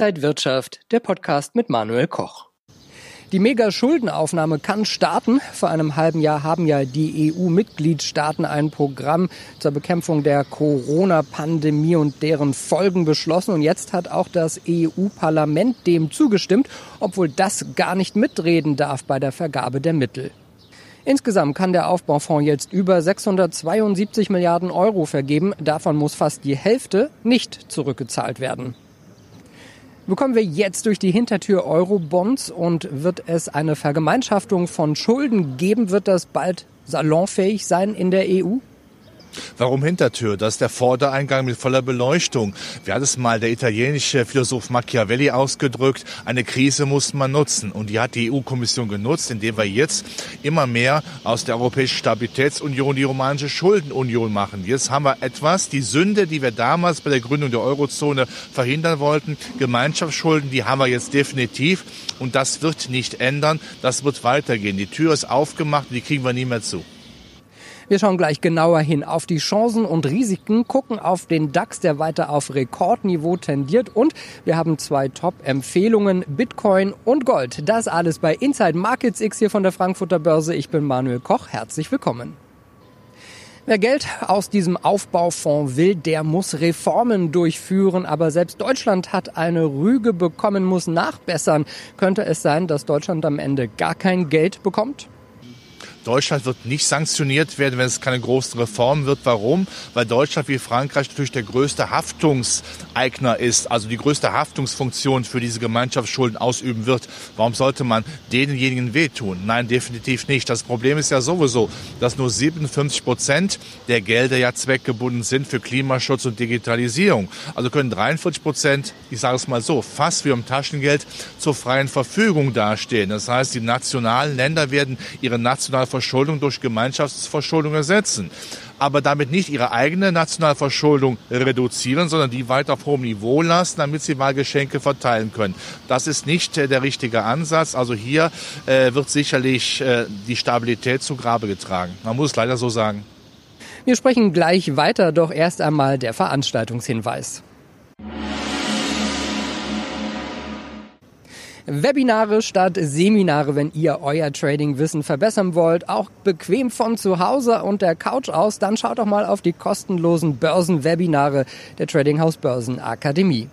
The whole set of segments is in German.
Inside Wirtschaft, der Podcast mit Manuel Koch. Die Mega-Schuldenaufnahme kann starten. Vor einem halben Jahr haben ja die EU-Mitgliedstaaten ein Programm zur Bekämpfung der Corona-Pandemie und deren Folgen beschlossen. Und jetzt hat auch das EU-Parlament dem zugestimmt, obwohl das gar nicht mitreden darf bei der Vergabe der Mittel. Insgesamt kann der Aufbaufonds jetzt über 672 Milliarden Euro vergeben. Davon muss fast die Hälfte nicht zurückgezahlt werden. Bekommen wir jetzt durch die Hintertür Eurobonds und wird es eine Vergemeinschaftung von Schulden geben? Wird das bald salonfähig sein in der EU? Warum Hintertür? Das ist der Vordereingang mit voller Beleuchtung. Wie hat es mal der italienische Philosoph Machiavelli ausgedrückt? Eine Krise muss man nutzen. Und die hat die EU-Kommission genutzt, indem wir jetzt immer mehr aus der Europäischen Stabilitätsunion die romanische Schuldenunion machen. Jetzt haben wir etwas, die Sünde, die wir damals bei der Gründung der Eurozone verhindern wollten, Gemeinschaftsschulden, die haben wir jetzt definitiv. Und das wird nicht ändern. Das wird weitergehen. Die Tür ist aufgemacht und die kriegen wir nie mehr zu. Wir schauen gleich genauer hin auf die Chancen und Risiken, gucken auf den DAX, der weiter auf Rekordniveau tendiert und wir haben zwei Top-Empfehlungen, Bitcoin und Gold. Das alles bei Inside Markets X hier von der Frankfurter Börse. Ich bin Manuel Koch, herzlich willkommen. Wer Geld aus diesem Aufbaufonds will, der muss Reformen durchführen. Aber selbst Deutschland hat eine Rüge bekommen, muss nachbessern. Könnte es sein, dass Deutschland am Ende gar kein Geld bekommt? Deutschland wird nicht sanktioniert werden, wenn es keine großen Reformen wird. Warum? Weil Deutschland wie Frankreich natürlich der größte Haftungseigner ist, also die größte Haftungsfunktion für diese Gemeinschaftsschulden ausüben wird. Warum sollte man denjenigen wehtun? Nein, definitiv nicht. Das Problem ist ja sowieso, dass nur 57 Prozent der Gelder ja zweckgebunden sind für Klimaschutz und Digitalisierung. Also können 43 Prozent, ich sage es mal so, fast wie um Taschengeld zur freien Verfügung dastehen. Das heißt, die nationalen Länder werden ihre nationale Verschuldung durch Gemeinschaftsverschuldung ersetzen. Aber damit nicht ihre eigene Nationalverschuldung reduzieren, sondern die weiter auf hohem Niveau lassen, damit sie Wahlgeschenke verteilen können. Das ist nicht äh, der richtige Ansatz. Also hier äh, wird sicherlich äh, die Stabilität zu Grabe getragen. Man muss es leider so sagen. Wir sprechen gleich weiter, doch erst einmal der Veranstaltungshinweis. Webinare statt Seminare, wenn ihr euer Trading-Wissen verbessern wollt, auch bequem von zu Hause und der Couch aus, dann schaut doch mal auf die kostenlosen Börsenwebinare der Trading House Börsen Akademie.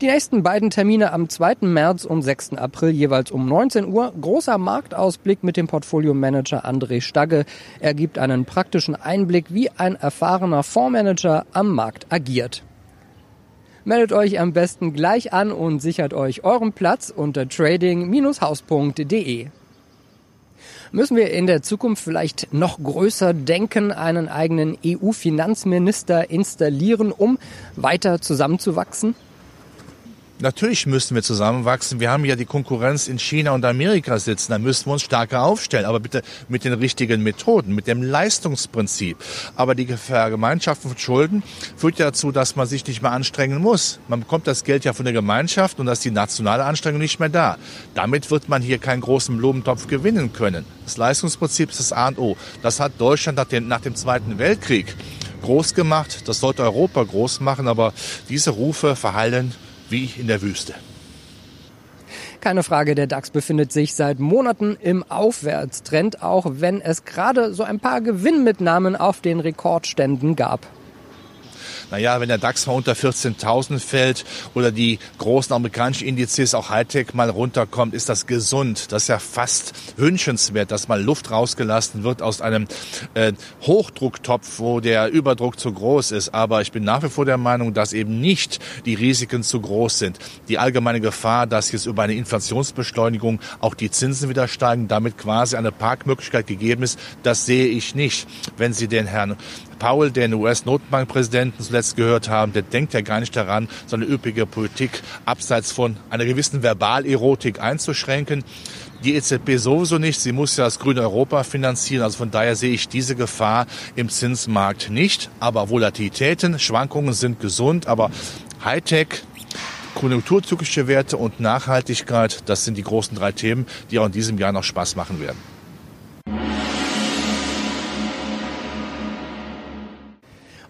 Die nächsten beiden Termine am 2. März und 6. April jeweils um 19 Uhr. Großer Marktausblick mit dem Portfolio-Manager André Stagge. Er gibt einen praktischen Einblick, wie ein erfahrener Fondsmanager am Markt agiert. Meldet euch am besten gleich an und sichert euch euren Platz unter trading-haus.de. Müssen wir in der Zukunft vielleicht noch größer denken, einen eigenen EU-Finanzminister installieren, um weiter zusammenzuwachsen? Natürlich müssen wir zusammenwachsen. Wir haben ja die Konkurrenz in China und Amerika sitzen. Da müssen wir uns stärker aufstellen. Aber bitte mit den richtigen Methoden, mit dem Leistungsprinzip. Aber die Vergemeinschaftung von Schulden führt ja dazu, dass man sich nicht mehr anstrengen muss. Man bekommt das Geld ja von der Gemeinschaft und da ist die nationale Anstrengung nicht mehr da. Damit wird man hier keinen großen Blumentopf gewinnen können. Das Leistungsprinzip ist das A und O. Das hat Deutschland nach dem, nach dem Zweiten Weltkrieg groß gemacht. Das sollte Europa groß machen. Aber diese Rufe verhallen wie in der Wüste. Keine Frage, der DAX befindet sich seit Monaten im Aufwärtstrend, auch wenn es gerade so ein paar Gewinnmitnahmen auf den Rekordständen gab naja, wenn der DAX mal unter 14.000 fällt oder die großen amerikanischen Indizes, auch Hightech mal runterkommt, ist das gesund. Das ist ja fast wünschenswert, dass mal Luft rausgelassen wird aus einem äh, Hochdrucktopf, wo der Überdruck zu groß ist. Aber ich bin nach wie vor der Meinung, dass eben nicht die Risiken zu groß sind. Die allgemeine Gefahr, dass jetzt über eine Inflationsbeschleunigung auch die Zinsen wieder steigen, damit quasi eine Parkmöglichkeit gegeben ist, das sehe ich nicht. Wenn Sie den Herrn Powell, den US-Notenbankpräsidenten zuletzt gehört haben, der denkt ja gar nicht daran, so eine üppige Politik abseits von einer gewissen Verbalerotik einzuschränken. Die EZB sowieso nicht. Sie muss ja das grüne Europa finanzieren. Also von daher sehe ich diese Gefahr im Zinsmarkt nicht. Aber Volatilitäten, Schwankungen sind gesund. Aber Hightech, konjunkturzyklische Werte und Nachhaltigkeit, das sind die großen drei Themen, die auch in diesem Jahr noch Spaß machen werden.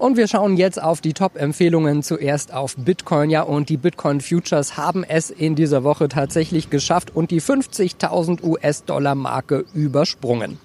Und wir schauen jetzt auf die Top-Empfehlungen. Zuerst auf Bitcoin. Ja, und die Bitcoin Futures haben es in dieser Woche tatsächlich geschafft und die 50.000 US-Dollar Marke übersprungen.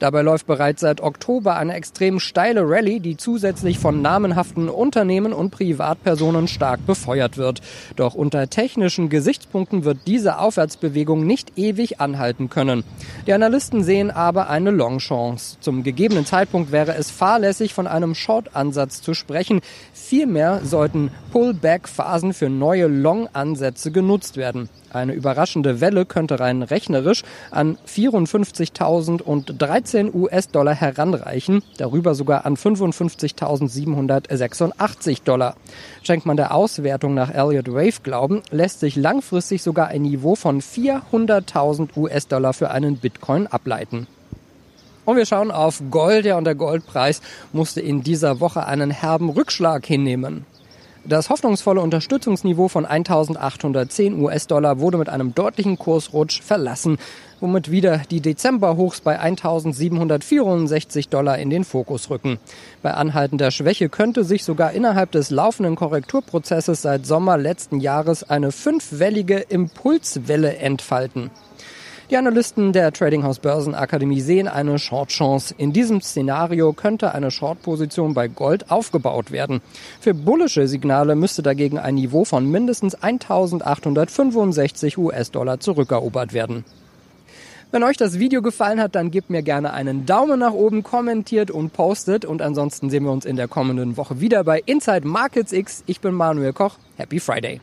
Dabei läuft bereits seit Oktober eine extrem steile Rallye, die zusätzlich von namenhaften Unternehmen und Privatpersonen stark befeuert wird. Doch unter technischen Gesichtspunkten wird diese Aufwärtsbewegung nicht ewig anhalten können. Die Analysten sehen aber eine Longchance. Zum gegebenen Zeitpunkt wäre es fahrlässig, von einem Short-Ansatz zu sprechen. Vielmehr sollten Pullback-Phasen für neue Long-Ansätze genutzt werden. Eine überraschende Welle könnte rein rechnerisch an 54.013 US-Dollar heranreichen, darüber sogar an 55.786 Dollar. Schenkt man der Auswertung nach Elliott Wave Glauben, lässt sich langfristig sogar ein Niveau von 400.000 US-Dollar für einen Bitcoin ableiten. Und wir schauen auf Gold, ja, und der Goldpreis musste in dieser Woche einen herben Rückschlag hinnehmen. Das hoffnungsvolle Unterstützungsniveau von 1810 US-Dollar wurde mit einem deutlichen Kursrutsch verlassen, womit wieder die Dezemberhochs bei 1764 Dollar in den Fokus rücken. Bei anhaltender Schwäche könnte sich sogar innerhalb des laufenden Korrekturprozesses seit Sommer letzten Jahres eine fünfwellige Impulswelle entfalten. Die Analysten der Trading House Börsenakademie sehen eine Short-Chance. In diesem Szenario könnte eine Short-Position bei Gold aufgebaut werden. Für bullische Signale müsste dagegen ein Niveau von mindestens 1865 US-Dollar zurückerobert werden. Wenn euch das Video gefallen hat, dann gebt mir gerne einen Daumen nach oben, kommentiert und postet. Und ansonsten sehen wir uns in der kommenden Woche wieder bei Inside Markets X. Ich bin Manuel Koch. Happy Friday.